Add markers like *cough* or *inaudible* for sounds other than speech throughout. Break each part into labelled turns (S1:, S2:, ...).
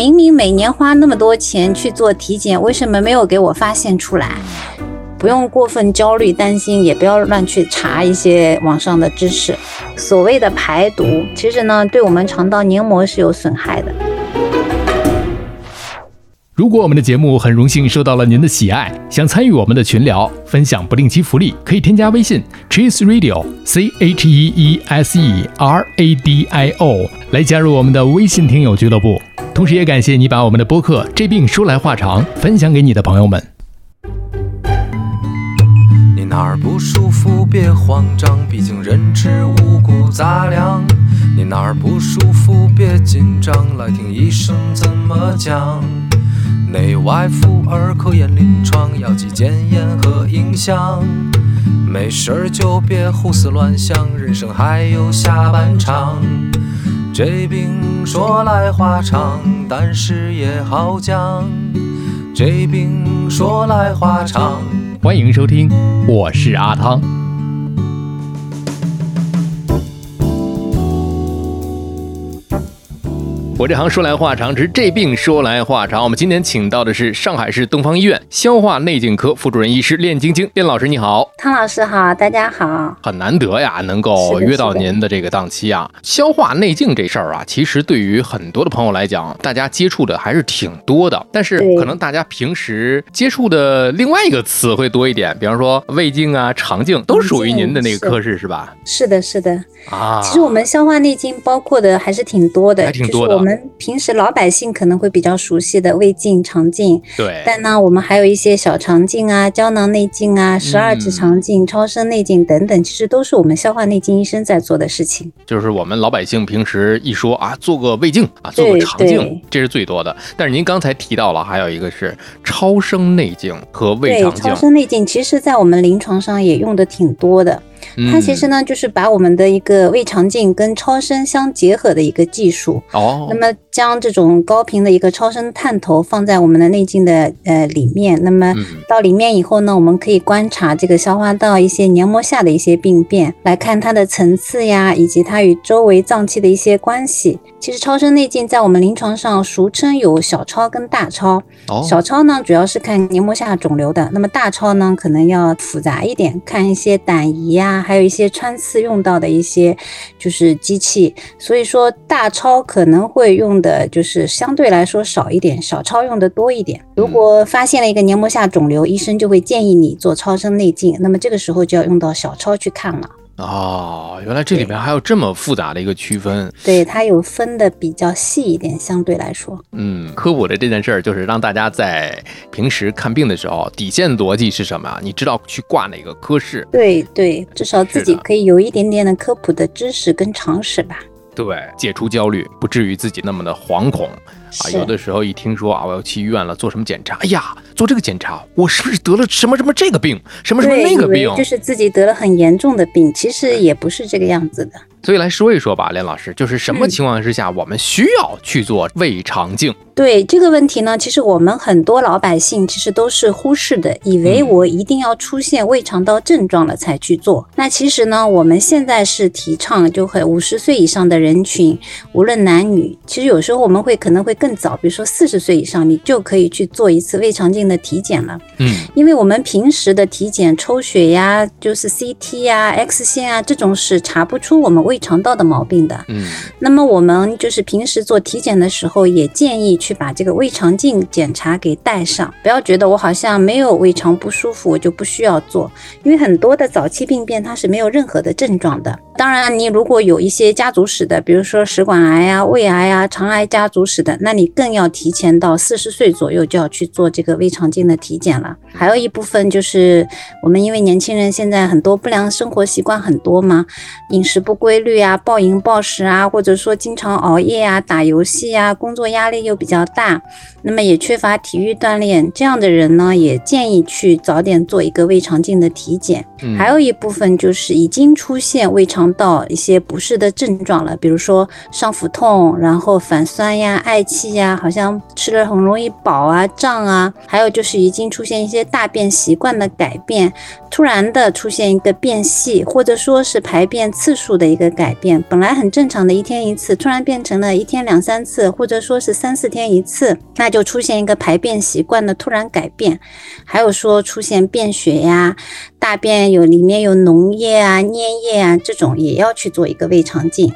S1: 明明每年花那么多钱去做体检，为什么没有给我发现出来？不用过分焦虑担心，也不要乱去查一些网上的知识。所谓的排毒，其实呢，对我们肠道黏膜是有损害的。
S2: 如果我们的节目很荣幸受到了您的喜爱，想参与我们的群聊，分享不定期福利，可以添加微信 Cheese Radio C H E E S E R A D I O 来加入我们的微信听友俱乐部。同时，也感谢你把我们的播客《这病说来话长》分享给你的朋友们。
S3: 你哪儿不舒服别慌张，毕竟人吃五谷杂粮。你哪儿不舒服别紧张，来听医生怎么讲。内外妇儿科研临床，药剂检验和影像。没事儿就别胡思乱想，人生还有下半场。这病说来话长，但是也好讲。这病说来话长。
S2: 欢迎收听，我是阿汤。我这行说来话长，只是这病说来话长。我们今天请到的是上海市东方医院消化内镜科副主任医师练晶晶，练老师你好，
S1: 汤老师好，大家好。
S2: 很难得呀，能够约到您的这个档期啊。消化内镜这事儿啊，其实对于很多的朋友来讲，大家接触的还是挺多的。但是可能大家平时接触的另外一个词会多一点，比方说胃镜啊、肠镜，都属于您的那个科室是吧？
S1: 是的，是的。啊，其实我们消化内镜包括的还是挺多的，
S2: 还挺多的。
S1: 我们平时老百姓可能会比较熟悉的胃镜、肠镜，
S2: 对。
S1: 但呢，我们还有一些小肠镜啊、胶囊内镜啊、十二指肠镜、超声内镜等等，其实都是我们消化内镜医生在做的事情。
S2: 就是我们老百姓平时一说啊，做个胃镜啊，做个肠镜，这是最多的。但是您刚才提到了，还有一个是超声内镜和胃肠镜。
S1: 超声内镜其实，在我们临床上也用的挺多的。它其实呢，就是把我们的一个胃肠镜跟超声相结合的一个技术。
S2: 哦，
S1: 那么将这种高频的一个超声探头放在我们的内镜的呃里面，那么到里面以后呢，我们可以观察这个消化道一些黏膜下的一些病变，来看它的层次呀，以及它与周围脏器的一些关系。其实超声内镜在我们临床上俗称有小超跟大超。
S2: 哦，
S1: 小超呢主要是看黏膜下肿瘤的，那么大超呢可能要复杂一点，看一些胆胰呀。还有一些穿刺用到的一些就是机器，所以说大超可能会用的就是相对来说少一点，小超用的多一点。如果发现了一个黏膜下肿瘤，医生就会建议你做超声内镜，那么这个时候就要用到小超去看了。
S2: 哦，原来这里面还有这么复杂的一个区分。
S1: 对，它有分的比较细一点，相对来说。
S2: 嗯，科普的这件事儿就是让大家在平时看病的时候，底线逻辑是什么？你知道去挂哪个科室？
S1: 对对，至少自己可以有一点点的科普的知识跟常识吧。
S2: 对，解除焦虑，不至于自己那么的惶恐。啊，有的时候一听说啊，我要去医院了，做什么检查？哎呀，做这个检查，我是不是得了什么什么这个病，什么什么那个病？
S1: 就是自己得了很严重的病，其实也不是这个样子的。
S2: 所以来说一说吧，连老师，就是什么情况之下我们需要去做胃肠镜？
S1: 对这个问题呢，其实我们很多老百姓其实都是忽视的，以为我一定要出现胃肠道症状了才去做。那其实呢，我们现在是提倡，就很五十岁以上的人群，无论男女，其实有时候我们会可能会更早，比如说四十岁以上，你就可以去做一次胃肠镜的体检了。
S2: 嗯，
S1: 因为我们平时的体检抽血呀，就是 CT 呀、X 线啊，这种是查不出我们。胃肠道的毛病的，
S2: 嗯，
S1: 那么我们就是平时做体检的时候，也建议去把这个胃肠镜检查给带上，不要觉得我好像没有胃肠不舒服，我就不需要做，因为很多的早期病变它是没有任何的症状的。当然，你如果有一些家族史的，比如说食管癌啊、胃癌啊、肠癌家族史的，那你更要提前到四十岁左右就要去做这个胃肠镜的体检了。还有一部分就是我们因为年轻人现在很多不良生活习惯很多嘛，饮食不规。律啊，暴饮暴食啊，或者说经常熬夜啊、打游戏啊，工作压力又比较大，那么也缺乏体育锻炼，这样的人呢，也建议去早点做一个胃肠镜的体检。还有一部分就是已经出现胃肠道一些不适的症状了，比如说上腹痛，然后反酸呀、嗳气气呀，好像吃了很容易饱啊、胀啊，还有就是已经出现一些大便习惯的改变，突然的出现一个变细，或者说是排便次数的一个。改变，本来很正常的一天一次，突然变成了一天两三次，或者说是三四天一次，那就出现一个排便习惯的突然改变。还有说出现便血呀，大便有里面有脓液啊、粘液啊，这种也要去做一个胃肠镜。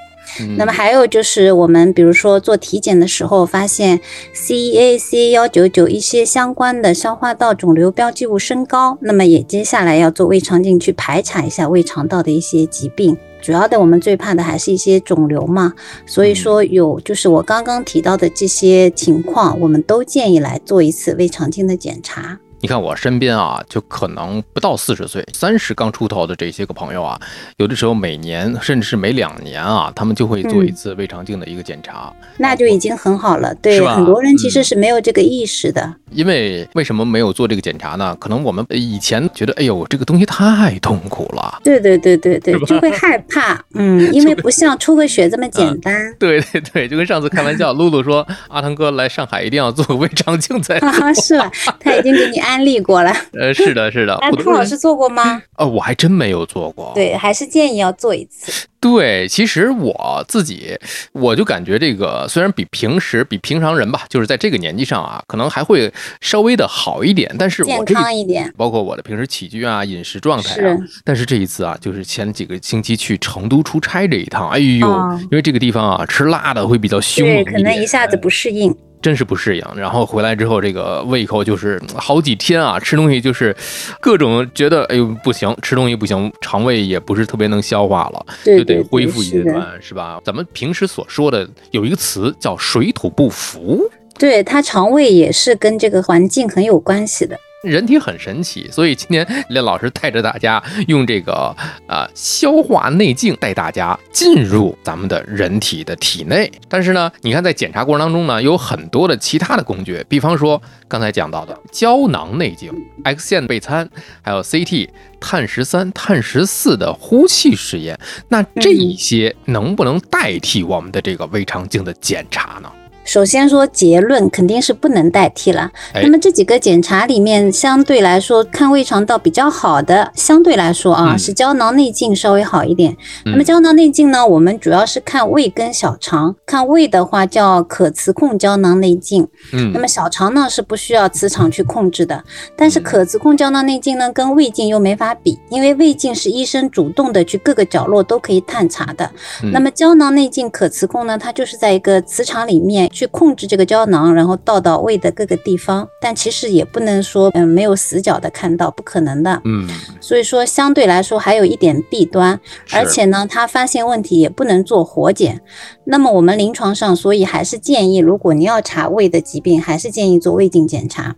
S1: 那么还有就是我们比如说做体检的时候发现 CEAC 幺九九一些相关的消化道肿瘤标记物升高，那么也接下来要做胃肠镜去排查一下胃肠道的一些疾病。主要的我们最怕的还是一些肿瘤嘛，所以说有就是我刚刚提到的这些情况，我们都建议来做一次胃肠镜的检查。
S2: 你看我身边啊，就可能不到四十岁，三十刚出头的这些个朋友啊，有的时候每年甚至是每两年啊，他们就会做一次胃肠镜的一个检查，
S1: 那就已经很好了。对，很多人其实是没有这个意识的。
S2: 因为为什么没有做这个检查呢？可能我们以前觉得，哎呦，这个东西太痛苦了。
S1: 对对对对对，就会害怕。嗯，因为不像抽个血这么简单。
S2: 对对对，就跟上次开玩笑，*laughs* 露露说，阿汤哥来上海一定要做个胃肠镜才。
S1: 是吧？他已经给你安。安利过了，
S2: 呃，是的，是的。*laughs*
S1: 那兔老师做过吗？
S2: 呃，我还真没有做过。
S1: 对，还是建议要做一次。
S2: 对，其实我自己，我就感觉这个虽然比平时比平常人吧，就是在这个年纪上啊，可能还会稍微的好一点。但是我
S1: 健康一点，
S2: 包括我的平时起居啊、饮食状态啊。但是这一次啊，就是前几个星期去成都出差这一趟，哎呦，因为这个地方啊，吃辣的会比较凶猛
S1: 对，可能一下子不适应。
S2: 真是不适应，然后回来之后，这个胃口就是好几天啊，吃东西就是各种觉得哎呦不行，吃东西不行，肠胃也不是特别能消化了，就得恢复一阶段，是吧？咱们平时所说的有一个词叫水土不服，
S1: 对它肠胃也是跟这个环境很有关系的。
S2: 人体很神奇，所以今天李老师带着大家用这个呃消化内镜带大家进入咱们的人体的体内。但是呢，你看在检查过程当中呢，有很多的其他的工具，比方说刚才讲到的胶囊内镜、X 线钡餐，还有 CT、碳十三、碳十四的呼气试验。那这一些能不能代替我们的这个胃肠镜的检查呢？
S1: 首先说结论肯定是不能代替了。那么这几个检查里面，相对来说看胃肠道比较好的，相对来说啊是胶囊内镜稍微好一点。那么胶囊内镜呢，我们主要是看胃跟小肠。看胃的话叫可磁控胶囊内镜。嗯。那么小肠呢是不需要磁场去控制的，但是可磁控胶囊内镜呢跟胃镜又没法比，因为胃镜是医生主动的去各个角落都可以探查的。那么胶囊内镜可磁控呢，它就是在一个磁场里面。去控制这个胶囊，然后倒到胃的各个地方，但其实也不能说嗯没有死角的看到，不可能的。嗯，所以说相对来说还有一点弊端，而且呢，他发现问题也不能做活检。那么我们临床上，所以还是建议，如果你要查胃的疾病，还是建议做胃镜检查。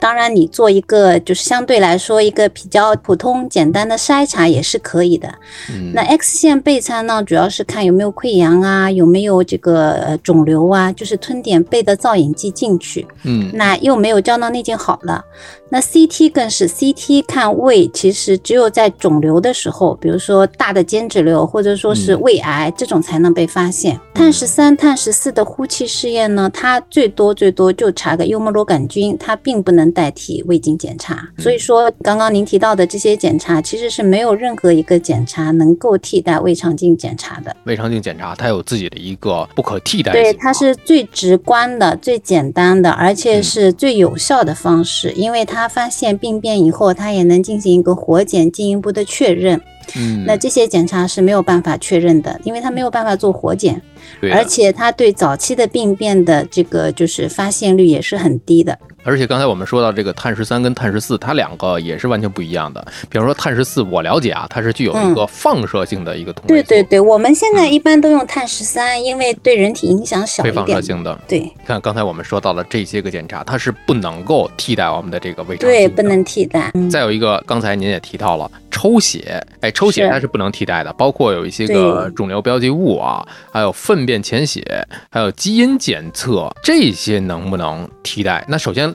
S1: 当然，你做一个就是相对来说一个比较普通简单的筛查也是可以的。那 X 线备餐呢，主要是看有没有溃疡啊，有没有这个肿瘤啊，就是吞点钡的造影剂进去。嗯，那又没有胶囊内镜好了。那 CT 更是 CT 看胃，其实只有在肿瘤的时候，比如说大的间质瘤或者说是胃癌这种才能被发现。碳十三、碳十四的呼气试验呢，它最多最多就查个幽门螺杆菌，它并不能代替胃镜检查。所以说，刚刚您提到的这些检查，其实是没有任何一个检查能够替代胃肠镜检查的。
S2: 胃肠镜检查它有自己的一个不可替代
S1: 对，它是最直观的、最简单的，而且是最有效的方式，因为它。发现病变以后，它也能进行一个活检，进一步的确认。嗯，那这些检查是没有办法确认的，因为它没有办法做活检，而且它对早期的病变的这个就是发现率也是很低的。
S2: 而且刚才我们说到这个碳十三跟碳十四，它两个也是完全不一样的。比方说碳十四，我了解啊，它是具有一个放射性的一个同位
S1: 对对对，我们现在一般都用碳十三，因为对人体影响小一
S2: 点。非放射性的。
S1: 对。
S2: 看刚才我们说到了这些个检查，它是不能够替代我们的这个胃肠镜
S1: 对，不能替代。
S2: 再有一个，刚才您也提到了抽血，哎，抽血它是不能替代的，包括有一些个肿瘤标记物啊，还有粪便潜血，还有基因检测，这些能不能替代？那首先。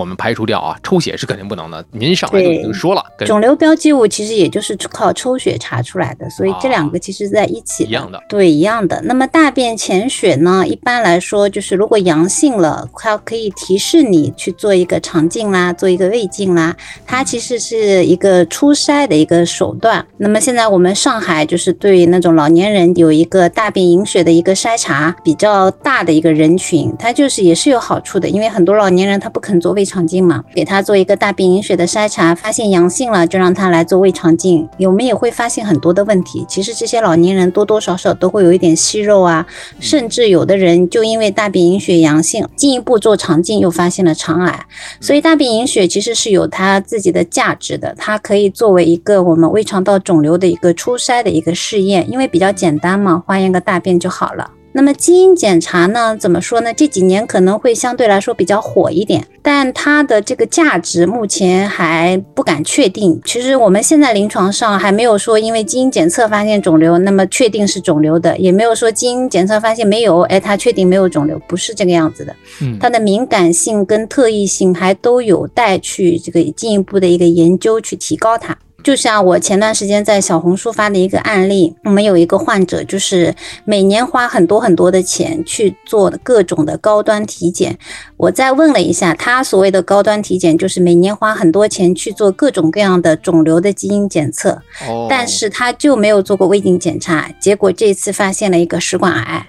S2: 我们排除掉啊，抽血是肯定不能的。您上来就已经说了，
S1: 肿瘤标记物其实也就是靠抽血查出来的，所以这两个其实在一起
S2: 一样的。
S1: 对，一样的。那么大便潜血呢，一般来说就是如果阳性了，它可以提示你去做一个肠镜啦，做一个胃镜啦，它其实是一个初筛的一个手段。那么现在我们上海就是对那种老年人有一个大便隐血的一个筛查，比较大的一个人群，它就是也是有好处的，因为很多老年人他不肯做胃肠镜嘛，给他做一个大便隐血的筛查，发现阳性了，就让他来做胃肠镜。我们也会发现很多的问题，其实这些老年人多多少少都会有一点息肉啊，甚至有的人就因为大便隐血阳性，进一步做肠镜又发现了肠癌。所以大便隐血其实是有它自己的价值的，它可以作为一个我们胃肠道肿瘤的一个初筛的一个试验，因为比较简单嘛，化验个大便就好了。那么基因检查呢？怎么说呢？这几年可能会相对来说比较火一点，但它的这个价值目前还不敢确定。其实我们现在临床上还没有说因为基因检测发现肿瘤，那么确定是肿瘤的，也没有说基因检测发现没有，哎，它确定没有肿瘤，不是这个样子的。
S2: 嗯，
S1: 它的敏感性跟特异性还都有待去这个进一步的一个研究去提高它。就像我前段时间在小红书发的一个案例，我们有一个患者，就是每年花很多很多的钱去做各种的高端体检。我再问了一下，他所谓的高端体检，就是每年花很多钱去做各种各样的肿瘤的基因检测，
S2: 哦，
S1: 但是他就没有做过胃镜检查，结果这次发现了一个食管癌。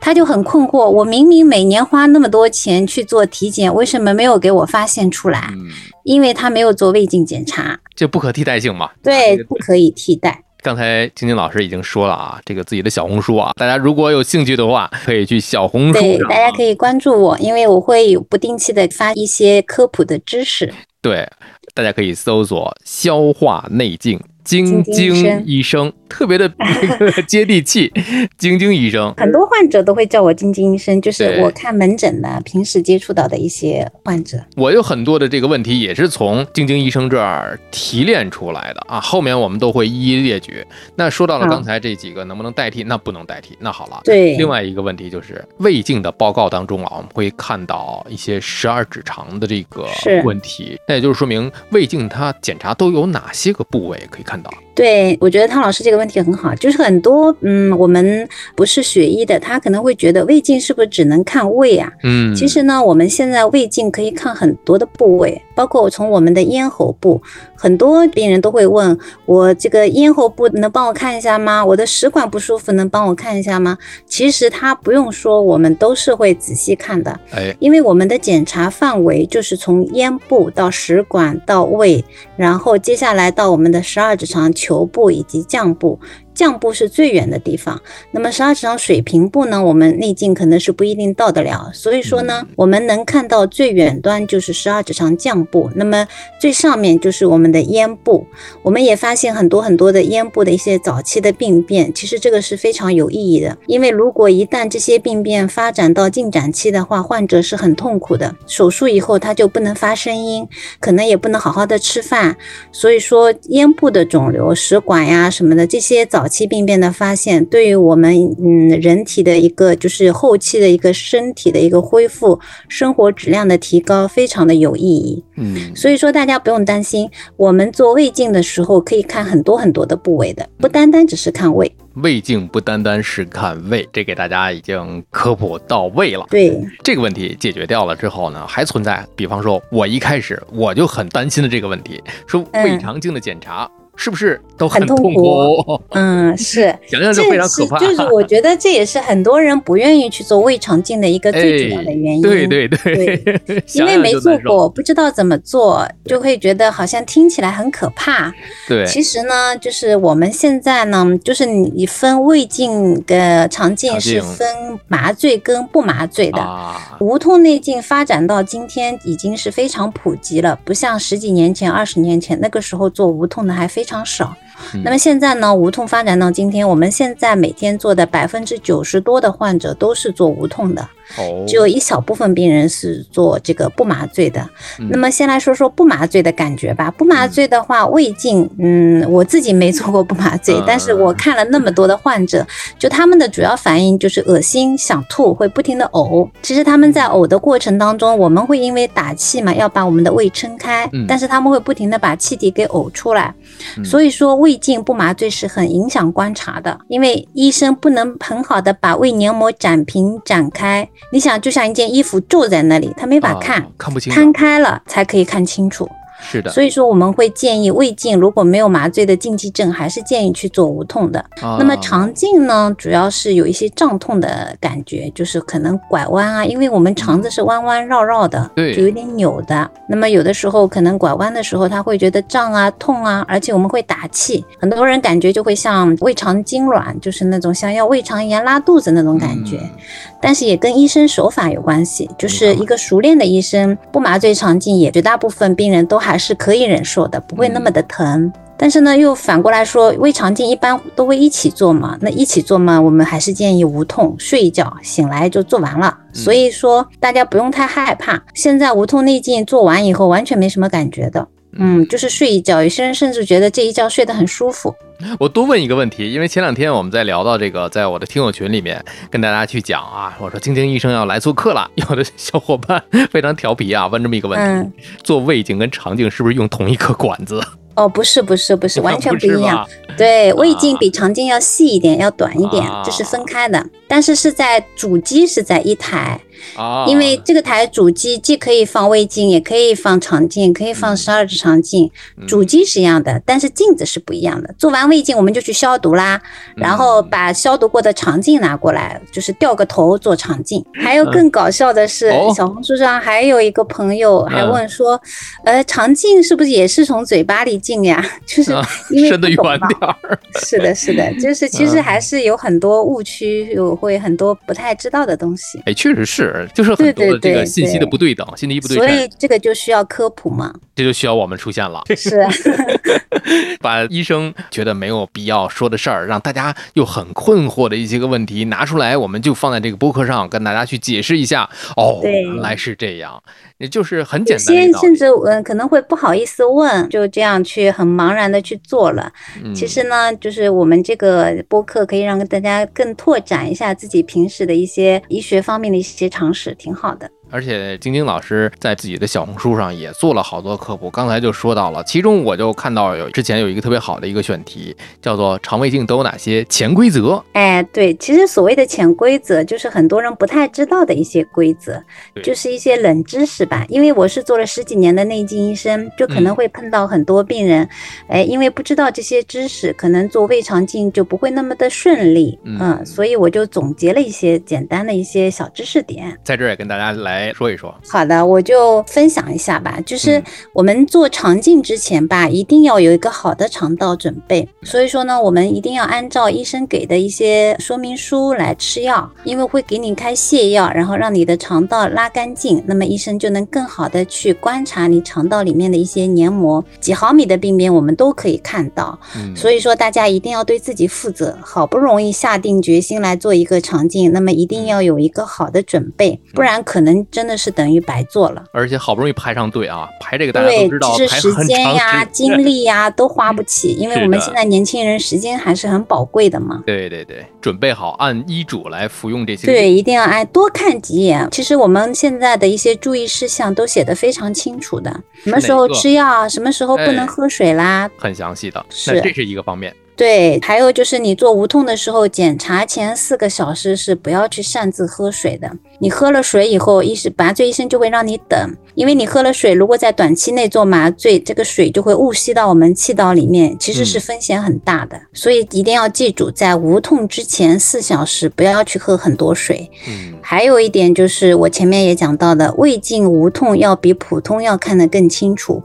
S1: 他就很困惑，我明明每年花那么多钱去做体检，为什么没有给我发现出来？
S2: 嗯，
S1: 因为他没有做胃镜检查，
S2: 这不可替代性嘛。
S1: 对，不可以替代。
S2: 刚才晶晶老师已经说了啊，这个自己的小红书啊，大家如果有兴趣的话，可以去小红书
S1: 对，大家可以关注我，因为我会有不定期的发一些科普的知识。
S2: 对，大家可以搜索消化内镜。晶
S1: 晶医生
S2: 特别的接地气，晶晶医生，
S1: 很多患者都会叫我晶晶医生，就是我看门诊的，平时接触到的一些患者。
S2: 我有很多的这个问题也是从晶晶医生这儿提炼出来的啊，后面我们都会一一列举。那说到了刚才这几个能不能代替？那不能代替。那好了，
S1: 对，
S2: 另外一个问题就是胃镜的报告当中啊，我们会看到一些十二指肠的这个问题，那也就是说明胃镜它检查都有哪些个部位可以看看到
S1: 对，我觉得汤老师这个问题很好，就是很多嗯，我们不是学医的，他可能会觉得胃镜是不是只能看胃啊？
S2: 嗯，
S1: 其实呢，我们现在胃镜可以看很多的部位，包括从我们的咽喉部，很多病人都会问我这个咽喉部能帮我看一下吗？我的食管不舒服能帮我看一下吗？其实他不用说，我们都是会仔细看的，
S2: 哎，
S1: 因为我们的检查范围就是从咽部到食管到胃，然后接下来到我们的十二指肠球部以及降部。降部是最远的地方，那么十二指肠水平部呢，我们内镜可能是不一定到得了，所以说呢，我们能看到最远端就是十二指肠降部，那么最上面就是我们的咽部。我们也发现很多很多的咽部的一些早期的病变，其实这个是非常有意义的，因为如果一旦这些病变发展到进展期的话，患者是很痛苦的。手术以后他就不能发声音，可能也不能好好的吃饭，所以说咽部的肿瘤、食管呀什么的这些早期病变的发现，对于我们嗯人体的一个就是后期的一个身体的一个恢复、生活质量的提高，非常的有意义。
S2: 嗯，
S1: 所以说大家不用担心，我们做胃镜的时候可以看很多很多的部位的，不单单只是看胃。
S2: 胃镜不单单是看胃，这给大家已经科普到位了。
S1: 对，
S2: 这个问题解决掉了之后呢，还存在，比方说，我一开始我就很担心的这个问题，说
S1: 嗯
S2: 胃肠镜的检查是不是都
S1: 很痛
S2: 痛
S1: 苦 *laughs* 嗯，是。
S2: 想想就非常可怕。
S1: 这是就是我觉得这也是很多人不愿意去做胃肠镜的一个最主要的原因。
S2: 哎对对对，*laughs*
S1: 因为没做过，不知道怎么做，就会觉得好像听起来很可怕。
S2: 对，
S1: 其实呢，就是我们现在呢，就是你分胃镜的肠镜
S2: 肠镜
S1: 是分麻醉跟不麻醉的。
S2: 啊，
S1: 无痛内镜发展到今天已经是非常普及了，不像十几年前、二十年前那个时候做无痛的还非常少。
S2: 嗯
S1: 那么现在呢，无痛发展到今天，我们现在每天做的百分之九十多的患者都是做无痛的。
S2: 哦，
S1: 只有一小部分病人是做这个不麻醉的。
S2: 嗯
S1: 那么先来说说不麻醉的感觉吧。不麻醉的话，胃镜，嗯，我自己没做过不麻醉，
S2: 嗯
S1: 但是我看了那么多的患者，就他们的主要反应就是恶心、想吐，会不停的呕。其实他们在呕的过程当中，我们会因为打气嘛，要把我们的胃撑开，
S2: 嗯
S1: 但是他们会不停的把气体给呕出来。
S2: 嗯
S1: 所以说胃镜不麻醉是很影响观察的，因为医生不能很好的把胃黏膜展平展开。你想，就像一件衣服皱在那里，它没法
S2: 啊
S1: 看，
S2: 看不清
S1: 摊，开了才可以看清楚。
S2: 是的，
S1: 所以说我们会建议胃镜如果没有麻醉的禁忌症，还是建议去做无痛的。
S2: 啊
S1: 那么肠镜呢，主要是有一些胀痛的感觉，就是可能拐弯啊，因为我们肠子是弯弯绕绕的，
S2: 对
S1: 就有点扭的。那么有的时候可能拐弯的时候，他会觉得胀啊、痛啊，而且我们会打气，很多人感觉就会像胃肠痉挛，就是那种像要胃肠炎拉肚子那种感觉。
S2: 嗯
S1: 但是也跟医生手法有关系，就是一个熟练的医生不麻醉肠镜，也绝大部分病人都还是可以忍受的，不会那么的疼。但是呢，又反过来说，胃肠镜一般都会一起做嘛，那一起做嘛，我们还是建议无痛，睡一觉，醒来就做完了。所以说大家不用太害怕，现在无痛内镜做完以后完全没什么感觉的。嗯，就是睡一觉，有些人甚至觉得这一觉睡得很舒服。*laughs*
S2: 我多问一个问题，因为前两天我们在聊到这个，在我的听友群里面跟大家去讲啊，我说晶晶医生要来做客了，*laughs* 有的小伙伴非常调皮啊，问这么一个问题：
S1: 嗯，
S2: 做胃镜跟肠镜是不是用同一颗管子？
S1: 哦，不是不是不是，*laughs* 完全不一样。对，胃镜比肠镜要细一点，要短一点
S2: 啊，
S1: 这是分开的。但是是在主机是在一台，
S2: 啊，
S1: 因为这个台主机既可以放胃镜，也可以放肠镜，可以放十二指肠镜。
S2: 嗯
S1: 主机是一样的，但是镜子是不一样的。做完胃镜我们就去消毒啦，然后
S2: 嗯
S1: 把消毒过的肠镜拿过来，就是掉个头做肠镜。还有更搞笑的是
S2: 哦，
S1: 小红书上还有一个朋友还
S2: 嗯
S1: 问说，呃，肠镜是不是也是从嘴巴里进呀？*laughs* 就是
S2: 啊
S1: 因为
S2: 伸得
S1: 不懂嘛
S2: 远点儿。
S1: 是的，是的，*laughs* 就是其实
S2: 嗯
S1: 还是有很多误区，有会很多不太知道的东西，
S2: 哎，确实是，就是很多的这个信息的
S1: 对
S2: 不对等，信息不对称，
S1: 所以这个就需要科普嘛。
S2: 这就需要我们出现了。
S1: 是啊，*laughs*
S2: 把医生觉得没有必要说的事儿，让大家又很困惑的一些个问题拿出来，我们就放在这个播客上跟大家去解释一下。哦，
S1: 对
S2: 原来是这样，也就是很简
S1: 有
S2: 单
S1: 甚至嗯可能会不好意思问，就这样去很茫然的去做了。
S2: 嗯
S1: 其实呢，就是我们这个播客可以让大家更拓展一下自己平时的一些医学方面的一些常识，挺好的。
S2: 而且晶晶老师在自己的小红书上也做了好多科普，刚才就说到了，其中我就看到有之前有一个特别好的一个选题，叫做肠胃镜都有哪些潜规则。
S1: 哎，对，其实所谓的潜规则，就是很多人不太知道的一些规则，就是一些冷知识吧。因为我是做了十几年的内镜医生，就可能
S2: 嗯
S1: 会碰到很多病人，哎，因为不知道这些知识，可能做胃肠镜就不会那么的顺利，
S2: 嗯
S1: 嗯，所以我就总结了一些简单的一些小知识点。
S2: 在这儿也跟大家来说一说。
S1: 好的，我就分享一下吧。就是
S2: 嗯
S1: 我们做肠镜之前吧，一定要有一个好的肠道准备。所以说呢，我们一定要按照医生给的一些说明书来吃药，因为会给你开泻药，然后让你的肠道拉干净，那么医生就能更好的去观察你肠道里面的一些黏膜，几毫米的病变我们都可以看到。
S2: 嗯，
S1: 所以说，大家一定要对自己负责。好不容易下定决心来做一个肠镜，那么一定要有一个好的准备，不然可能真的是等于白做了。
S2: 而且好不容易排上队啊，排这个大家
S1: 对
S2: 都知道，，
S1: 就是时
S2: 排很
S1: 间呀、
S2: 长时间
S1: 精力呀都花不起，*laughs* 因为我们现在年轻人时间还是很宝贵的嘛。
S2: 对对对，准备好按医嘱来服用这些。
S1: 对，，一定要哎多看几眼。其实我们现在的一些注意事项都写得非常清楚的，什么时候吃药，什么时候不能
S2: 哎
S1: 喝水啦，
S2: 很详细的。
S1: 是
S2: 那这是一个方面。
S1: 对，还有就是你做无痛的时候，检查前四个小时是不要去擅自喝水的。你喝了水以后，医生麻醉医生就会让你等，因为你喝了水，如果在短期内做麻醉，这个水就会误吸到我们气道里面，其实是
S2: 嗯
S1: 风险很大的。所以一定要记住，在无痛之前四小时不要去喝很多水。
S2: 嗯，
S1: 还有一点就是我前面也讲到的，胃镜无痛要比普通要看得更清楚。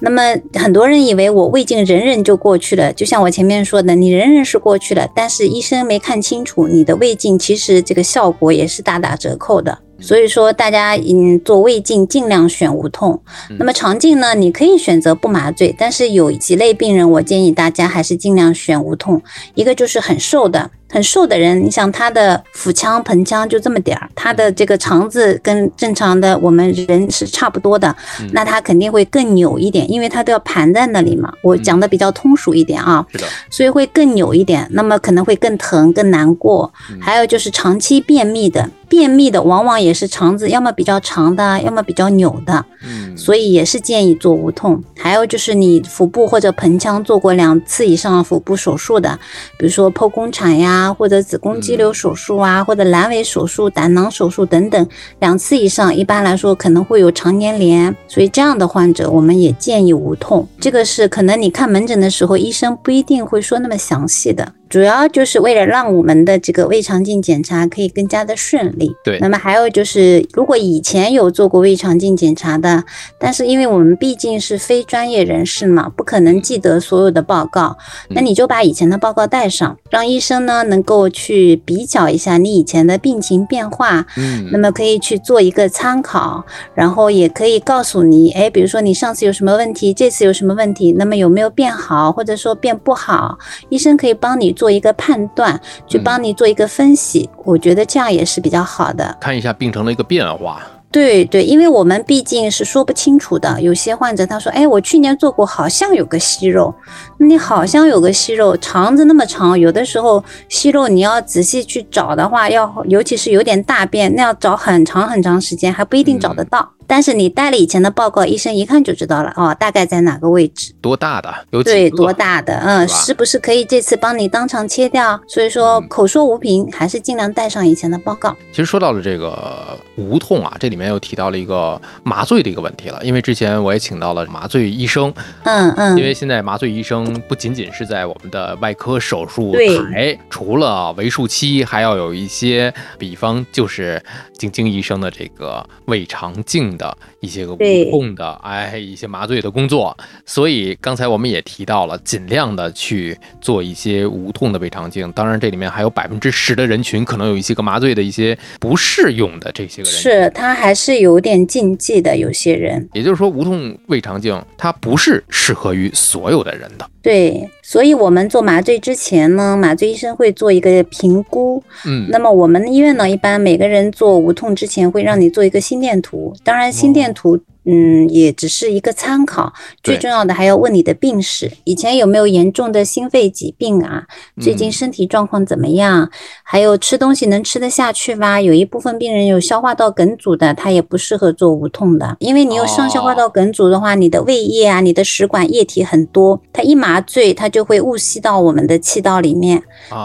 S1: 那么很多人以为我胃镜忍忍就过去了，就像我前面说的，你忍忍是过去了，但是医生没看清楚你的胃镜，其实这个效果也是大打折扣的。所以说，大家嗯做胃镜尽量选无痛。那么肠镜呢，你可以选择不麻醉，但是有几类病人，我建议大家还是尽量选无痛。一个就是很瘦的，很瘦的人，你想他的腹腔、盆腔就这么点儿，他的这个肠子跟正常的我们人是差不多的，那他肯定会更扭一点，因为他都要盘在那里嘛。我讲的比较通俗一点啊，
S2: 是的，
S1: 所以会更扭一点，那么可能会更疼、更难过。还有就是长期便秘的。便秘的往往也是肠子要么比较长的，要么比较扭的，
S2: 嗯，
S1: 所以也是建议做无痛。还有就是你腹部或者盆腔做过两次以上腹部手术的，比如说剖宫产呀，或者子宫肌瘤手术啊，或者阑尾手术、胆囊手术等等，两次以上，一般来说可能会有肠粘连，所以这样的患者我们也建议无痛。这个是可能你看门诊的时候，医生不一定会说那么详细的。主要就是为了让我们的这个胃肠镜检查可以更加的顺利。
S2: 对，
S1: 那么还有就是，如果以前有做过胃肠镜检查的，但是因为我们毕竟是非专业人士嘛，不可能记得所有的报告，那你就把以前的报告带上，让医生呢能够去比较一下你以前的病情变化。
S2: 嗯，
S1: 那么可以去做一个参考，然后也可以告诉你，哎，比如说你上次有什么问题，这次有什么问题，那么有没有变好，或者说变不好，医生可以帮你。做一个判断，去帮你做一个分析，我觉得这样也是比较好的。
S2: 看一下病程的一个变化。
S1: 对对，因为我们毕竟是说不清楚的。有些患者他说：“哎，我去年做过，好像有个息肉。”你好像有个息肉，肠子那么长，有的时候息肉你要仔细去找的话，要尤其是有点大便，那要找很长很长时间，还不一定找得到。但是你带了以前的报告，医生一看就知道了哦，大概在哪个位置，
S2: 多大的？有
S1: 对多大的，嗯，是不是可以这次帮你当场切掉？所以说口说无凭，还是尽量带上以前的报告。
S2: 其实说到了这个无痛啊，这里面又提到了一个麻醉的一个问题了，因为之前我也请到了麻醉医生，
S1: 嗯嗯，
S2: 因为现在麻醉医生不仅仅是在我们的外科手术台，除了为术期，还要有一些，比方就是晶晶医生的这个胃肠镜。的一些个无痛的，哎，一些麻醉的工作，所以刚才我们也提到了，尽量的去做一些无痛的胃肠镜。当然，这里面还有百分之十的人群可能有一些个麻醉的一些不适用的这些个人，
S1: 是他还是有点禁忌的，有些人。
S2: 也就是说，无痛胃肠镜它不是适合于所有的人的。
S1: 对，所以我们做麻醉之前呢，麻醉医生会做一个评估。
S2: 嗯，
S1: 那么我们医院呢，一般每个人做无痛之前会让你做一个心电图，当然心电图。嗯，也只是一个参考，最重要的还要问你的病史，以前有没有严重的心肺疾病啊？最近身体状况怎么样？还有吃东西能吃得下去吗？有一部分病人有消化道梗阻的，他也不适合做无痛的，因为你有上消化道梗阻的话，你的胃液啊，你的食管液体很多，它一麻醉，它就会误吸到我们的气道里面，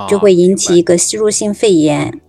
S1: 就会引起一个吸入性肺炎。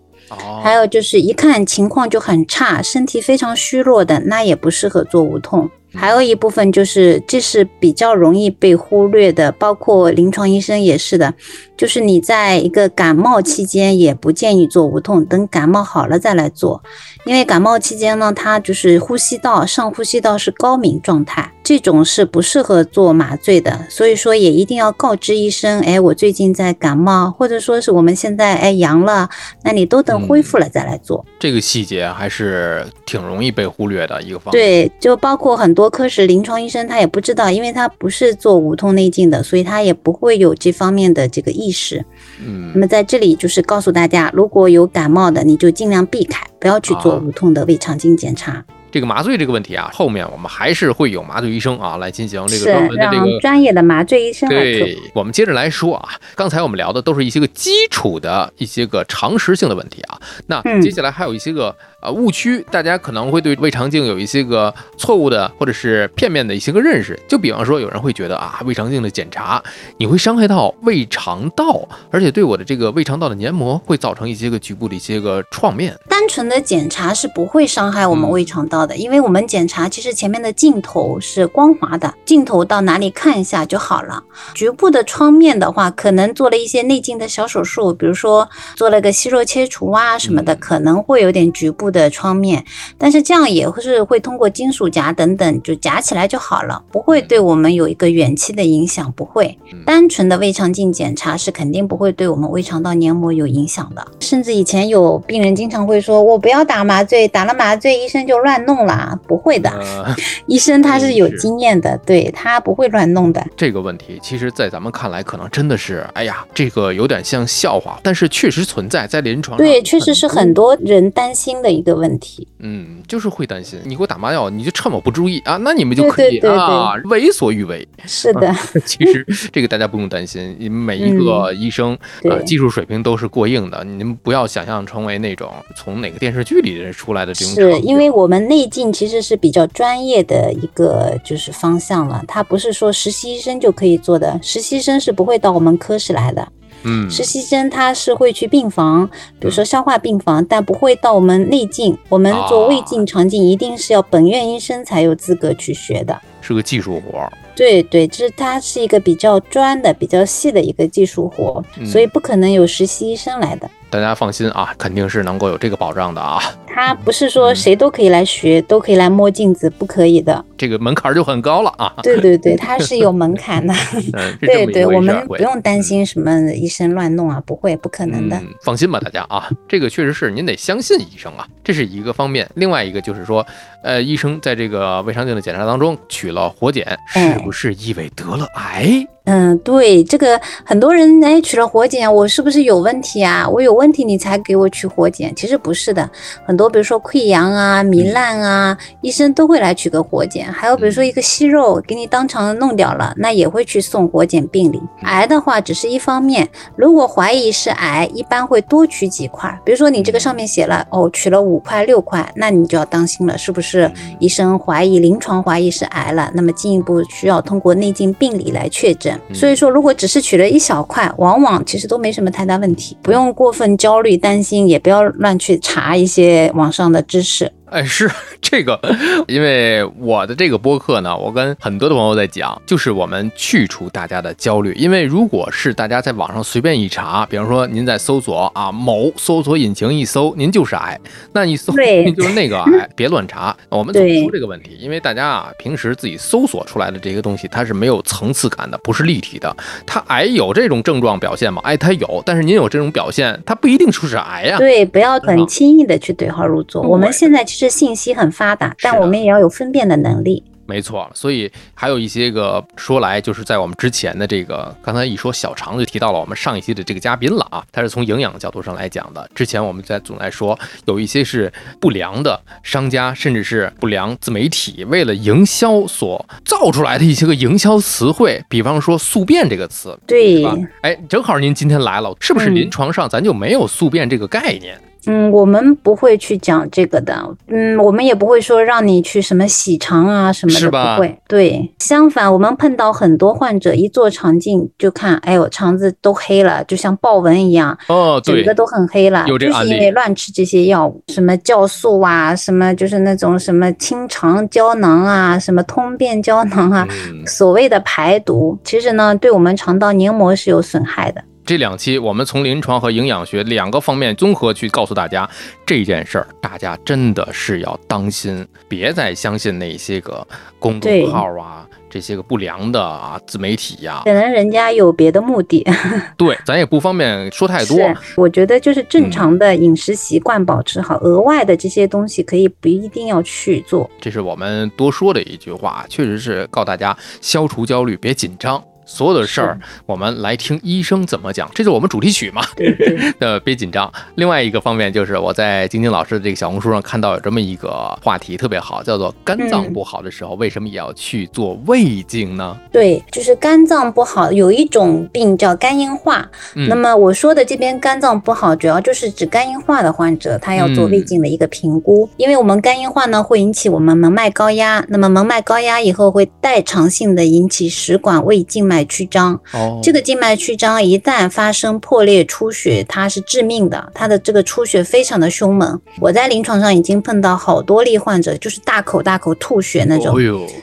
S1: 还有就是一看情况就很差，身体非常虚弱的，那也不适合做无痛。还有一部分就是，这是比较容易被忽略的，包括临床医生也是的，就是你在一个感冒期间也不建议做无痛，等感冒好了再来做，因为感冒期间呢，它就是呼吸道上呼吸道是高敏状态。这种是不适合做麻醉的，所以说也一定要告知医生，哎，我最近在感冒，或者说是我们现在哎阳了，那你都等恢复了再来做。
S2: 这个细节还是挺容易被忽略的一个方面。
S1: 对，就包括很多科室临床医生他也不知道，因为他不是做无痛内镜的，所以他也不会有这方面的这个意识。
S2: 嗯，
S1: 那么在这里就是告诉大家，如果有感冒的，你就尽量避开，不要去做无痛的胃肠镜检查。
S2: 这个麻醉这个问题啊，后面我们还是会有麻醉医生啊来进行这个专门的这个
S1: 专业的麻醉医生。
S2: 对，我们接着来说啊，刚才我们聊的都是一些个基础的一些个常识性的问题啊，那接下来还有一些个。呃，误区，大家可能会对胃肠镜有一些个错误的或者是片面的一些个认识。就比方说，有人会觉得啊，胃肠镜的检查你会伤害到胃肠道，而且对我的这个胃肠道的黏膜会造成一些个局部的一些个创面。
S1: 单纯的检查是不会伤害我们胃肠道的，因为我们检查其实前面的镜头是光滑的，镜头到哪里看一下就好了。局部的创面的话，可能做了一些内镜的小手术，比如说做了个息肉切除啊什么的，可能会有点局部的。的创面，但是这样也是会通过金属夹等等就夹起来就好了，不会对我们有一个远期的影响，不会。单纯的胃肠镜检查是肯定不会对我们胃肠道黏膜有影响的，甚至以前有病人经常会说，我不要打麻醉，打了麻醉医生就乱弄了，不会的，*laughs* 医生他是有经验的，对他不会乱弄的。
S2: 这个问题，其实，在咱们看来，可能真的是，哎呀，这个有点像笑话，但是确实存在在临床上。
S1: 对，确实是很多人担心的一个问题。
S2: 嗯，就是会担心，你给我打麻药，你就趁我不注意啊，那你们就可以啊，为所欲为。
S1: 是的，*laughs*
S2: 其实这个大家不用担心，你们每一个医生啊，技术水平都是过硬的，你们不要想象成为那种从哪个电视剧里出来的这种。
S1: 是因为我们内镜其实是比较专业的一个就是方向了，它不是说实习医生就可以做的，实习生是不会到我们科室来的。
S2: 嗯，
S1: 实习生他是会去病房，比如说消化病房，但不会到我们内镜。我们做胃镜、肠镜一定是要本院医生才有资格去学的，
S2: 是个技术活。
S1: 对对，这是它是一个比较专的、比较细的一个技术活，所以不可能有实习医生来的。
S2: 大家放心啊，肯定是能够有这个保障的啊。
S1: 他不是说谁都可以来学，都可以来摸镜子，不可以的。
S2: 这个门槛就很高了啊。
S1: 对对对，它是有门槛的。*laughs* 对对，我们不用担心什么医生乱弄啊，不会，不可能的。
S2: 放心吧，大家啊，这个确实是您得相信医生啊，这是一个方面。另外一个就是说，呃，医生在这个胃肠镜的检查当中取了活检，是不是意味得了癌？
S1: 嗯，对，这个很多人哎取了活检，我是不是有问题啊？我有问题你才给我取活检，其实不是的。很多比如说溃疡啊、糜烂啊，医生都会来取个活检。还有比如说一个息肉给你当场弄掉了，那也会去送活检病理。癌的话只是一方面，如果怀疑是癌，一般会多取几块。比如说你这个上面写了哦，取了五块六块，那你就要当心了，是不是医生怀疑临床怀疑是癌了？那么进一步需要通过内镜病理来确诊。所以说，如果只是取了一小块，往往其实都没什么太大问题，不用过分焦虑担心，也不要乱去查一些网上的知识。
S2: 哎，是这个，因为我的这个播客呢，我跟很多的朋友在讲，就是我们去除大家的焦虑。因为如果是大家在网上随便一查，比方说您在搜索啊某搜索引擎一搜，您就是癌，那一搜您 *laughs* 就是那个癌，别乱查。我们怎么说这个问题？因为大家啊，平时自己搜索出来的这些东西，它是没有层次感的，不是立体的。它癌有这种症状表现吗？哎，它有，但是您有这种表现，它不一定说是癌呀。
S1: 对，不要很轻易的去对号入座。我们现在。是信息很发达，但我们也要有分辨的能力。
S2: 没错，所以还有一些个说来，就是在我们之前的这个刚才一说小肠就提到了我们上一期的这个嘉宾了啊，他是从营养角度上来讲的。之前我们在总在说，有一些是不良的商家，甚至是不良自媒体为了营销所造出来的一些个营销词汇，比方说宿便这个词，
S1: 对
S2: 吧？哎，正好您今天来了，是不是临床上咱就没有宿便这个概念？
S1: 嗯，我们不会去讲这个的。嗯，我们也不会说让你去什么洗肠啊什么的，不会。对，相反，我们碰到很多患者一做肠镜就看，哎呦，肠子都黑了，就像豹纹一样，
S2: 哦，
S1: 整个都很黑了，就是因为乱吃这些药物，什么酵素啊，什么就是那种什么清肠胶囊啊，什么通便胶囊啊，所谓的排毒，其实呢，对我们肠道黏膜是有损害的。
S2: 这两期我们从临床和营养学两个方面综合去告诉大家这件事儿，大家真的是要当心，别再相信那些个公众号啊，这些个不良的啊自媒体呀，
S1: 可能人家有别的目的。*laughs*
S2: 对，咱也不方便说太多。
S1: 我觉得就是正常的饮食习惯保持好，额外的这些东西可以不一定要去做。
S2: 这是我们多说的一句话，确实是告大家消除焦虑，别紧张。所有的事儿，我们来听医生怎么讲，这就是我们主题曲嘛？*laughs* 呃，别紧张。另外一个方面就是我在晶晶老师的这个小红书上看到有这么一个话题特别好，叫做肝脏不好的时候，为什么也要去做胃镜呢？
S1: 对，就是肝脏不好，有一种病叫肝硬化。那么我说的这边肝脏不好，主要就是指肝硬化的患者，他要做胃镜的一个评估。因为我们肝硬化呢，会引起我们门脉高压，那么门脉高压以后会代偿性的引起食管胃静脉。脉曲张，这个静脉曲张一旦发生破裂出血，它是致命的，它的这个出血非常的凶猛。我在临床上已经碰到好多例患者，就是大口大口吐血那种，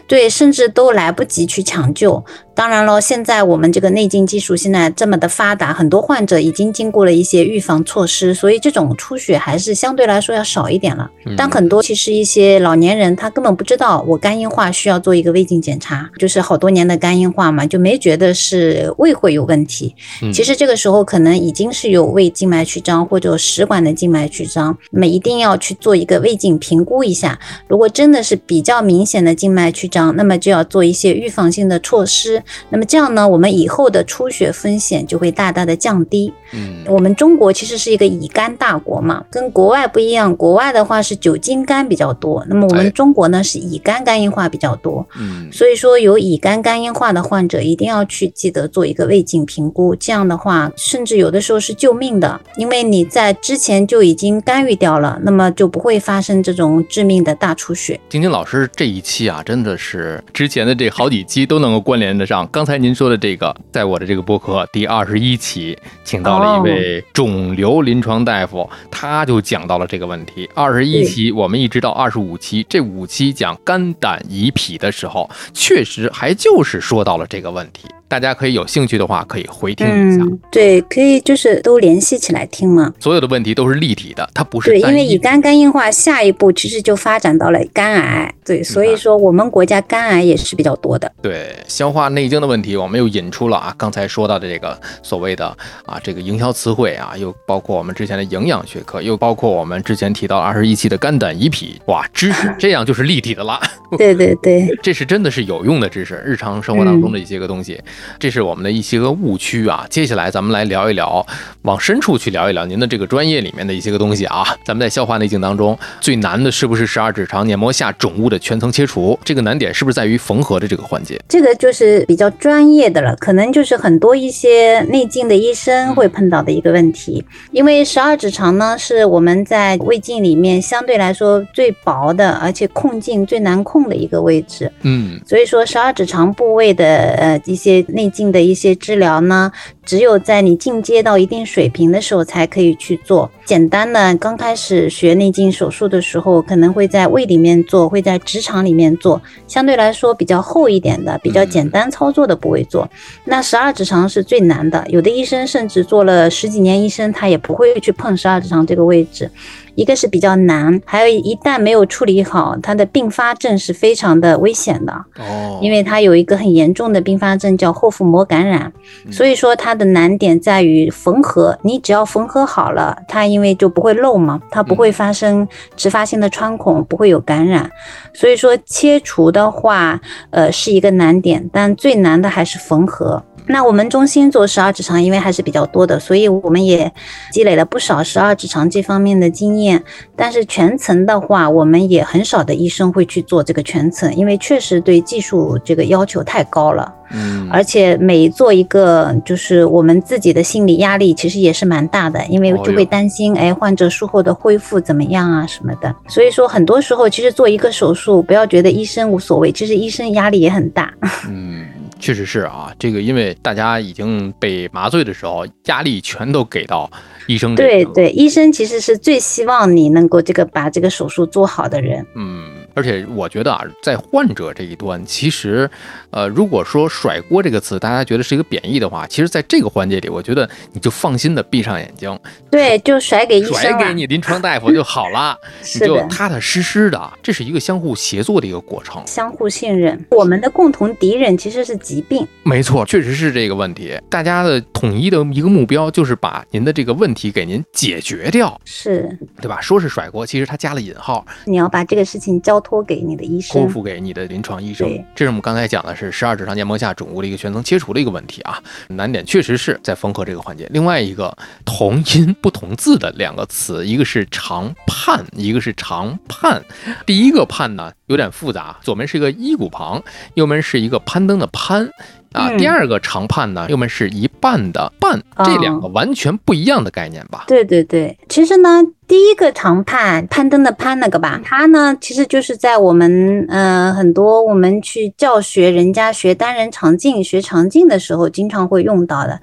S1: 对，甚至都来不及去抢救。当然了，现在我们这个内镜技术现在这么的发达，很多患者已经经过了一些预防措施，所以这种出血还是相对来说要少一点了。但很多其实一些老年人他根本不知道我肝硬化需要做一个胃镜检查，就是好多年的肝硬化嘛，就没觉得是胃会有问题。其实这个时候可能已经是有胃静脉曲张或者食管的静脉曲张，那么一定要去做一个胃镜评估一下。如果真的是比较明显的静脉曲张，那么就要做一些预防性的措施。那么这样呢，我们以后的出血风险就会大大的降低。
S2: 嗯，
S1: 我们中国其实是一个乙肝大国嘛，跟国外不一样，国外的话是酒精肝比较多，那么我们中国呢是乙肝肝硬化比较多。
S2: 嗯，
S1: 所以说有乙肝肝硬化的患者一定要去记得做一个胃镜评估，这样的话甚至有的时候是救命的，因为你在之前就已经干预掉了，那么就不会发生这种致命的大出血。
S2: 晶晶老师这一期啊，真的是之前的这好几期都能够关联得上。刚才您说的这个，在我的这个播客第二十一期，请到了一位肿瘤临床大夫，他就讲到了这个问题。二十一期我们一直到二十五期，这五期讲肝胆胰脾的时候，确实还就是说到了这个问题。大家可以有兴趣的话，可以回听一下。
S1: 嗯，对，可以就是都联系起来听嘛。
S2: 所有的问题都是立体的，它不是
S1: 对，因为乙肝肝硬化下一步其实就发展到了肝癌，对，所以说我们国家肝癌也是比较多的。
S2: 对消化内经的问题，我们又引出了啊，刚才说到的这个所谓的啊这个营销词汇啊，又包括我们之前的营养学科，又包括我们之前提到二十一期的肝胆胰脾，哇，知识这样就是立体的了。
S1: 对 *laughs* 对对，*laughs*
S2: 这是真的是有用的知识，日常生活当中的一些个东西，这是我们的一些个误区啊。接下来咱们来聊一聊，往深处去聊一聊您的这个专业里面的一些个东西啊。咱们在消化内镜当中最难的是不是十二指肠黏膜下肿物的全层切除？这个难点是不是在于缝合的这个环节？
S1: 这个就是比较专业的了，可能就是很多一些内镜的医生会碰到的一个问题。因为十二指肠呢，是我们在胃镜里面相对来说最薄的，而且控镜最难控的一个位置。
S2: 嗯，
S1: 所以说，十二指肠部位的呃一些内镜的一些治疗呢，只有在你进阶到一定水平的时候才可以去做。简单的，刚开始学内镜手术的时候，可能会在胃里面做，会在直肠里面做，相对来说比较厚一点的、比较简单操作的部位做。那十二指肠是最难的，有的医生甚至做了十几年医生，他也不会去碰十二指肠这个位置。一个是比较难，还有一旦没有处理好，它的并发症是非常的危险的。
S2: 哦，
S1: 因为它有一个很严重的并发症叫后腹膜感染，所以说它的难点在于缝合。你只要缝合好了，它因为就不会漏嘛，它不会发生直发性的穿孔，不会有感染。所以说切除的话，呃，是一个难点，但最难的还是缝合。那我们中心做十二指肠，因为还是比较多的，所以我们也积累了不少十二指肠这方面的经验。但是全层的话，我们也很少的医生会去做这个全层，因为确实对技术这个要求太高了。
S2: 嗯，
S1: 而且每做一个，就是我们自己的心理压力其实也是蛮大的，因为就会担心，哎，患者术后的恢复怎么样啊什么的。所以说，很多时候其实做一个手术，不要觉得医生无所谓，其实医生压力也很大。*laughs*
S2: 嗯，确实是啊，这个因为大家已经被麻醉的时候，压力全都给到医生。
S1: 对对，医生其实是最希望你能够这个把这个手术做好的人。
S2: 嗯，而且我觉得啊，在患者这一端，其实，呃，如果说“甩锅”这个词大家觉得是一个贬义的话，其实在这个环节里，我觉得你就放心的闭上眼睛，
S1: 对，就甩给医生
S2: 甩给。你临床大夫就好了，*laughs* 你就踏踏实实的，这是一个相互协作的一个过程。
S1: 相互信任。我们的共同敌人其实是疾病。
S2: 没错，确实是这个问题。大家的统一的一个目标就是把您的这个问题给您解决掉，
S1: 是，
S2: 对吧？说是甩锅，其实他加了引号，
S1: 你要把这个事情交托给你的医生
S2: 托
S1: 生。
S2: 付给你的临床医生
S1: 对。
S2: 这是我们刚才讲的是十二指肠黏膜下肿物的一个全层切除的一个问题啊，难点确实是在缝合这个环节。另外一个同音不同字的两个词，一个是长判，一个是长判。第一个判呢有点复杂，左面是一个一骨旁，右面是一个攀登的攀。啊，
S1: 嗯
S2: 第二个长判呢，右面是一半的半，这两个完全不一样的概念吧？
S1: 对对对，其实呢，第一个长盼攀登的攀那个吧，它呢其实就是在我们呃很多我们去教学人家学单人长镜、学长镜的时候经常会用到的。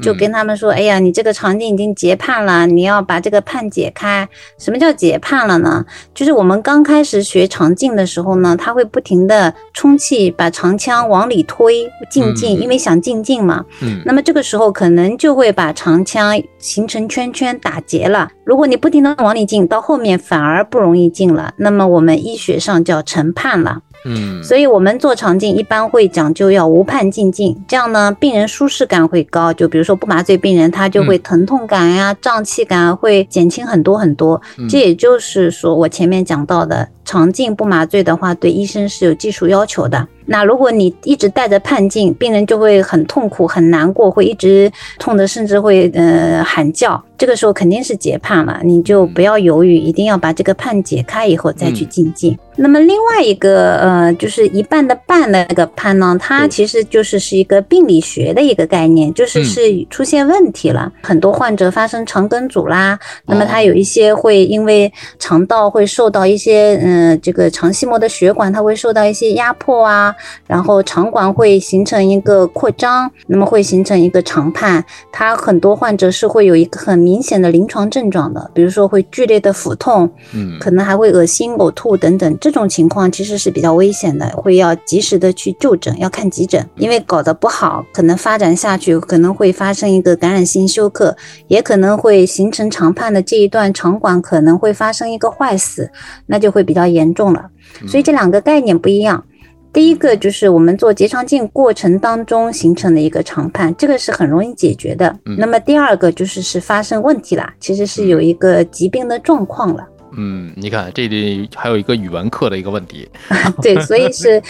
S1: 就跟他们说，哎呀，你这个长镜已经结盼了，你要把这个盼解开。什么叫结盼了呢？就是我们刚开始学长镜的时候呢，他会不停的充气，把长枪往里推进进，因为想进进嘛。
S2: 嗯
S1: 那么这个时候可能就会把长腔形成圈圈打结了。如果你不停的往里进，到后面反而不容易进了。那么我们医学上叫成判了。
S2: 嗯，
S1: 所以我们做肠镜一般会讲究要无盼进进，这样呢，病人舒适感会高。就比如说不麻醉病人，他就会疼痛感呀、胀气感会减轻很多很多。
S2: 嗯
S1: 这也就是说我前面讲到的，肠镜不麻醉的话，对医生是有技术要求的。那如果你一直带着盼镜，病人就会很痛苦、很难过，会一直痛的，甚至会呃喊叫。这个时候肯定是结判了，你就不要犹豫，一定要把这个判解开以后再去进镜。那么另外一个呃，就是一半的半的那个判呢，它其实就是是一个病理学的一个概念，就是
S2: 嗯
S1: 是出现问题了，很多患者发生肠梗阻啦，那么
S2: 哦
S1: 它有一些会因为肠道会受到一些嗯、呃这个肠系膜的血管它会受到一些压迫啊，然后肠管会形成一个扩张，那么会形成一个肠盼。它很多患者是会有一个很明显的临床症状的，比如说会剧烈的腹痛，
S2: 嗯
S1: 可能还会恶心、呕吐等等。这种情况其实是比较危险的，会要及时的去就诊，要看急诊，因为搞得不好，可能发展下去可能会发生一个感染性休克，也可能会形成肠盼的这一段肠管可能会发生一个坏死，那就会比较严重了。所以这两个概念不一样。第一个就是我们做结肠镜过程当中形成的一个肠袢，这个是很容易解决的。
S2: 嗯
S1: 那么第二个就是是发生问题啦，其实是有一个疾病的状况了。
S2: 嗯，你看这里还有一个语文课的一个问题，*laughs*
S1: 对，所以是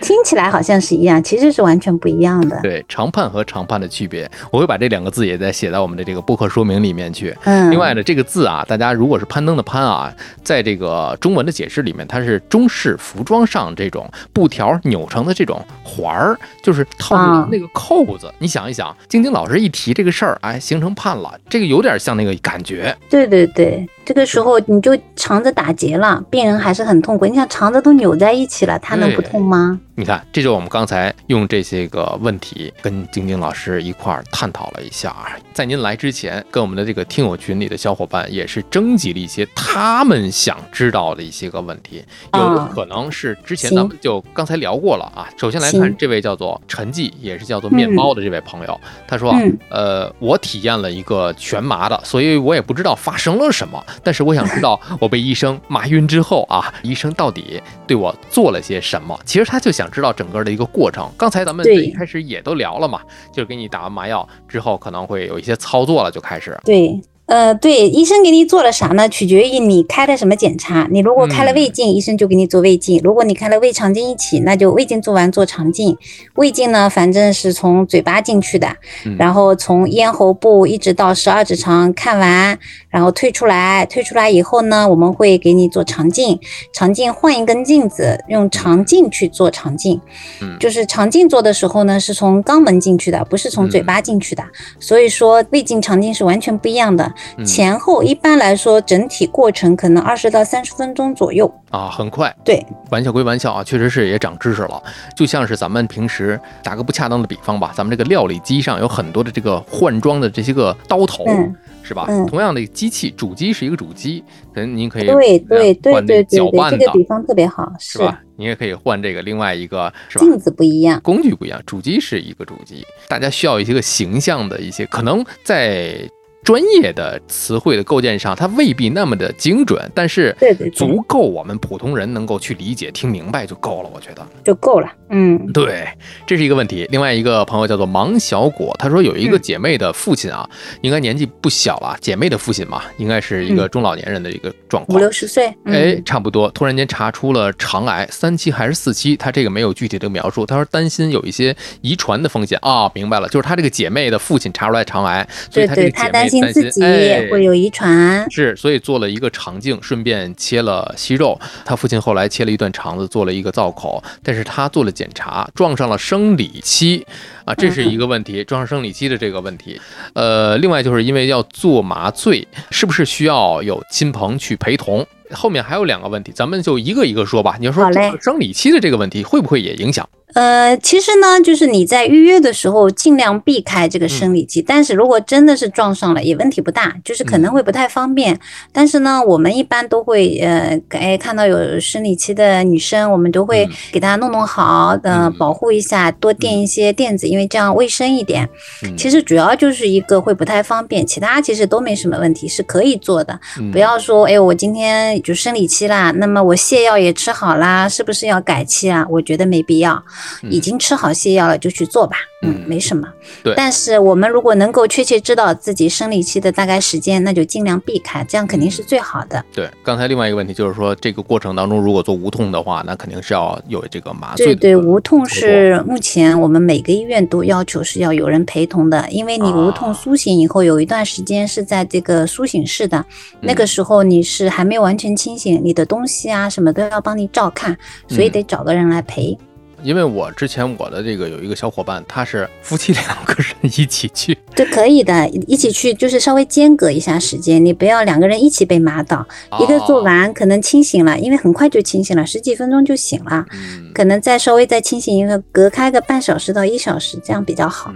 S1: 听起来好像是一样，其实是完全不一样的。
S2: 对长判和长判的区别，我会把这两个字也在写在我们的这个播客说明里面去。
S1: 嗯，
S2: 另外呢，这个字啊，大家如果是攀登的攀啊，在这个中文的解释里面，它是中式服装上这种布条扭成的这种环儿，就是套那个扣子。你想一想，晶晶老师一提这个事儿，哎，形成判了，这个有点像那个感觉。
S1: 对对对，这个时候你就肠子打结了，病人还是很痛苦。你想肠子都扭在一起了，他能不痛吗？
S2: 你看，这就是我们刚才用这些个问题跟晶晶老师一块儿探讨了一下啊。在您来之前，跟我们的这个听友群里的小伙伴也是征集了一些他们想知道的一些个问题，有可能是之前咱们就刚才聊过了啊。首先来看这位叫做陈记，也是叫做面包的这位朋友，他说啊，
S1: 嗯
S2: 呃，我体验了一个全麻的，所以我也不知道发生了什么，但是我想知道我被医生麻晕之后啊，医生到底对我做了些什么？其实他就想知道整个的一个过程。刚才咱们最一开始也都聊了嘛，就是给你打完麻药之后，可能会有一些操作了，就开始。
S1: 对，呃，对，医生给你做了啥呢？取决于你开了什么检查。你如果开了胃镜，医生就给你做胃镜；如果你开了胃肠镜一起，那就胃镜做完做肠镜。胃镜呢，反正是从嘴巴进去的，
S2: 嗯
S1: 然后从咽喉部一直到十二指肠看完，然后退出来。退出来以后呢，我们会给你做肠镜，肠镜换一根镜子，用肠镜去做肠镜。
S2: 嗯
S1: 就是肠镜做的时候呢，是从肛门进去的，不是从嘴巴进去的。所以说胃镜、肠镜是完全不一样的。
S2: 嗯
S1: 前后一般来说，整体过程可能二十到三十分钟左右。
S2: 啊，很快。
S1: 对，
S2: 玩笑归玩笑啊，确实是也长知识了。就像是咱们平时打个不恰当的比方吧，咱们这个料理机上有很多的这个换装的这些个刀头，
S1: 嗯
S2: 是吧？
S1: 嗯
S2: 同样的机器，主机是一个主机，可能您可以
S1: 对对对对对这个，比方特别好，
S2: 是吧？你也可以换这个另外一个，是吧？
S1: 镜子不一样。
S2: 工具不一样，主机是一个主机，大家需要一些个形象的一些，可能在专业的词汇的构建上，它未必那么的精准，但是足够我们普通人能够去理解、听明白就够了，我觉得。
S1: 就够了。嗯
S2: 对，这是一个问题。另外一个朋友叫做芒小果，他说有一个姐妹的父亲啊，应该年纪不小了，姐妹的父亲嘛，应该是一个中老年人的一个状况。
S1: 五六十岁。嗯、
S2: 哎，差不多。突然间查出了肠癌，三期还是四期？他这个没有具体的描述。他说担心有一些遗传的风险啊、明白了，就是他这个姐妹的父亲查出来肠癌，所以
S1: 对对，
S2: 他这个姐妹
S1: 他担心自己
S2: 哎
S1: 会有遗传。
S2: 是，所以做了一个肠镜，顺便切了息肉。他父亲后来切了一段肠子，做了一个造口，但是他做了检查，撞上了生理期，啊，这是一个问题，撞上生理期的这个问题。呃，另外就是因为要做麻醉，是不是需要有亲朋去陪同？后面还有两个问题，咱们就一个一个说吧。你要说这个生理期的这个问题会不会也影响？
S1: 呃，其实呢，就是你在预约的时候尽量避开这个生理期，但是如果真的是撞上了，也问题不大，就是可能会不太方便。但是呢，我们一般都会呃，哎，看到有生理期的女生，我们都会给她弄弄好，呃，保护一下，多垫一些垫子，因为这样卫生一点。其实主要就是一个会不太方便，其他其实都没什么问题，是可以做的。不要说，哎，我今天就生理期啦，那么我泻药也吃好啦，是不是要改期啊？我觉得没必要。已经吃好泻药了，就去做吧。嗯，没什么。
S2: 对，
S1: 但是我们如果能够确切知道自己生理期的大概时间，那就尽量避开，这样肯定是最好的。
S2: 对，刚才另外一个问题就是说，这个过程当中如果做无痛的话，那肯定是要有这个麻醉。
S1: 对对，无痛是目前我们每个医院都要求是要有人陪同的，因为你无痛苏醒以后，有一段时间是在这个苏醒室的，那个时候你是还没有完全清醒，你的东西啊什么都要帮你照看，所以得找个人来陪。
S2: 因为我之前我的这个有一个小伙伴，他是夫妻两个人一起去，*laughs*
S1: 这可以的，一起去就是稍微间隔一下时间，你不要两个人一起被麻倒，一个做完可能清醒了，因为很快就清醒了，十几分钟就醒了，可能再稍微再清醒一个，隔开个半小时到一小时，这样比较好。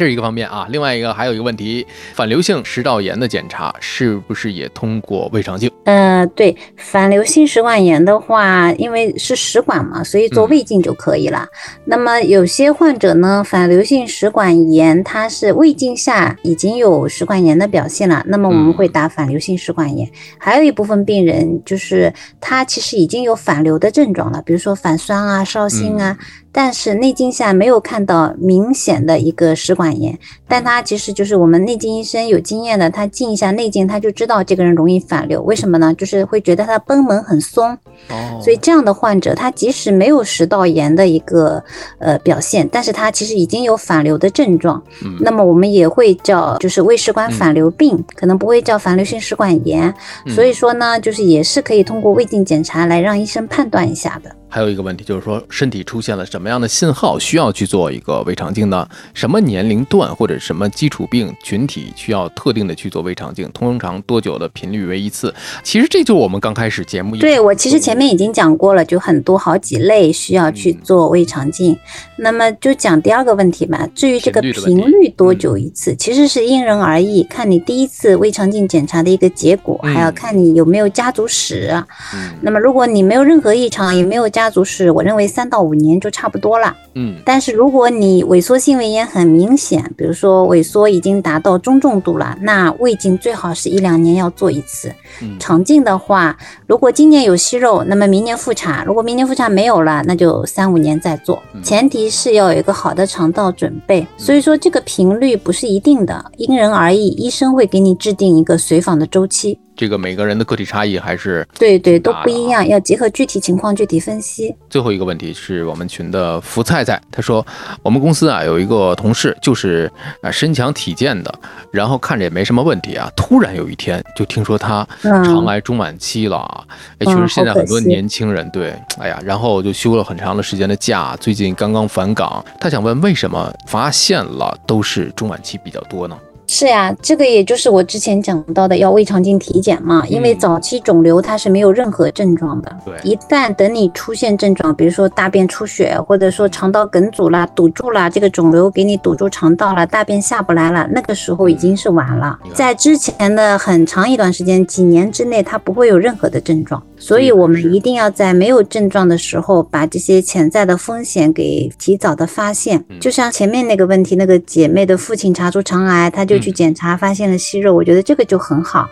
S2: 这是一个方面啊，另外一个还有一个问题，反流性食道炎的检查是不是也通过胃肠镜？
S1: 呃，对，反流性食管炎的话，因为是食管嘛，所以做胃镜就可以了。那么有些患者呢，反流性食管炎，它是胃镜下已经有食管炎的表现了，那么我们会打反流性食管炎。还有一部分病人就是他其实已经有反流的症状了，比如说反酸啊、烧心啊。但是内镜下没有看到明显的一个食管炎，但他其实就是我们内镜医生有经验的，他进一下内镜，他就知道这个人容易反流。为什么呢？就是会觉得他贲门很松，所以这样的患者，他即使没有食道炎的一个呃表现，但是他其实已经有反流的症状。那么我们也会叫就是胃食管反流病，可能不会叫反流性食管炎。所以说呢，就是也是可以通过胃镜检查来让医生判断一下的。
S2: 还有一个问题就是说，身体出现了什么样的信号需要去做一个胃肠镜呢？什么年龄段或者什么基础病群体需要特定的去做胃肠镜？通常多久的频率为一次？其实这就是我们刚开始节目。
S1: 对我其实前面已经讲过了，就很多好几类需要去做胃肠镜。那么就讲第二个问题吧。至于这个频率多久一次，其实是因人而异，看你第一次胃肠镜检查的一个结果，还要看你有没有家族史。那么如果你没有任何异常，也没有家。家族史，我认为三到五年就差不多了。
S2: 嗯，
S1: 但是如果你萎缩性胃炎很明显，比如说萎缩已经达到中重度了，那胃镜最好是一两年要做一次。肠镜的话，如果今年有息肉，那么明年复查；如果明年复查没有了，那就三五年再做。前提是要有一个好的肠道准备。所以说这个频率不是一定的，因人而异，医生会给你制定一个随访的周期。
S2: 这个每个人的个体差异还是
S1: 对对都不一样，要结合具体情况具体分析。
S2: 最后一个问题是我们群的福菜菜，他说我们公司啊有一个同事就是啊身强体健的，然后看着也没什么问题啊，突然有一天就听说他肠癌中晚期了啊，哎，确实现在很多年轻人对，哎呀，然后就休了很长的时间的假，最近刚刚返岗，他想问为什么发现了都是中晚期比较多呢？
S1: 是呀，这个也就是我之前讲到的要胃肠镜体检嘛，因为早期肿瘤它是没有任何症状的，
S2: 对，
S1: 一旦等你出现症状，比如说大便出血，或者说肠道梗阻啦、堵住了，这个肿瘤给你堵住肠道了，大便下不来了，那个时候已经是晚了。在之前的很长一段时间，几年之内，它不会有任何的症状，所以我们一定要在没有症状的时候，把这些潜在的风险给提早的发现。就像前面那个问题，那个姐妹的父亲查出肠癌，他就。去检查发现了息肉，我觉得这个就很好，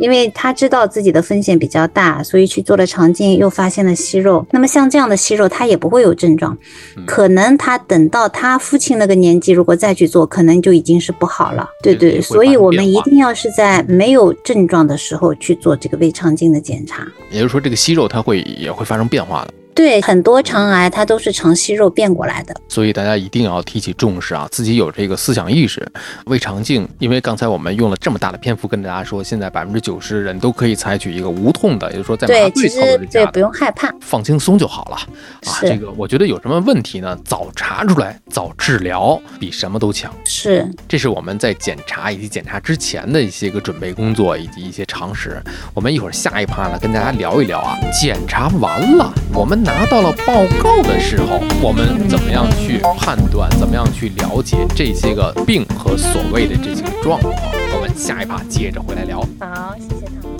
S1: 因为他知道自己的风险比较大，所以去做了肠镜，又发现了息肉。那么像这样的息肉，他也不会有症状，可能他等到他父亲那个年纪，如果再去做，可能就已经是不好了。对对，所以我们一定要是在没有症状的时候去做这个胃肠镜的检查。
S2: 也就是说，这个息肉它会也会发生变化的。
S1: 对，很多肠癌它都是肠息肉变过来的，
S2: 所以大家一定要提起重视啊，自己有这个思想意识。胃肠镜，因为刚才我们用了这么大的篇幅跟大家说，现在百分之九十人都可以采取一个无痛的，也就是说在麻醉操作之
S1: 下，对，不用害怕，
S2: 放轻松就好了啊。这个我觉得有什么问题呢？早查出来，早治疗，比什么都强。
S1: 是，
S2: 这是我们在检查以及检查之前的一些个准备工作以及一些常识。我们一会儿下一趴呢，跟大家聊一聊啊，检查完了。我们拿到了报告的时候，我们怎么样去判断？怎么样去了解这些个病和所谓的这些个状况？我们下一趴接着回来聊。
S1: 好，谢谢唐。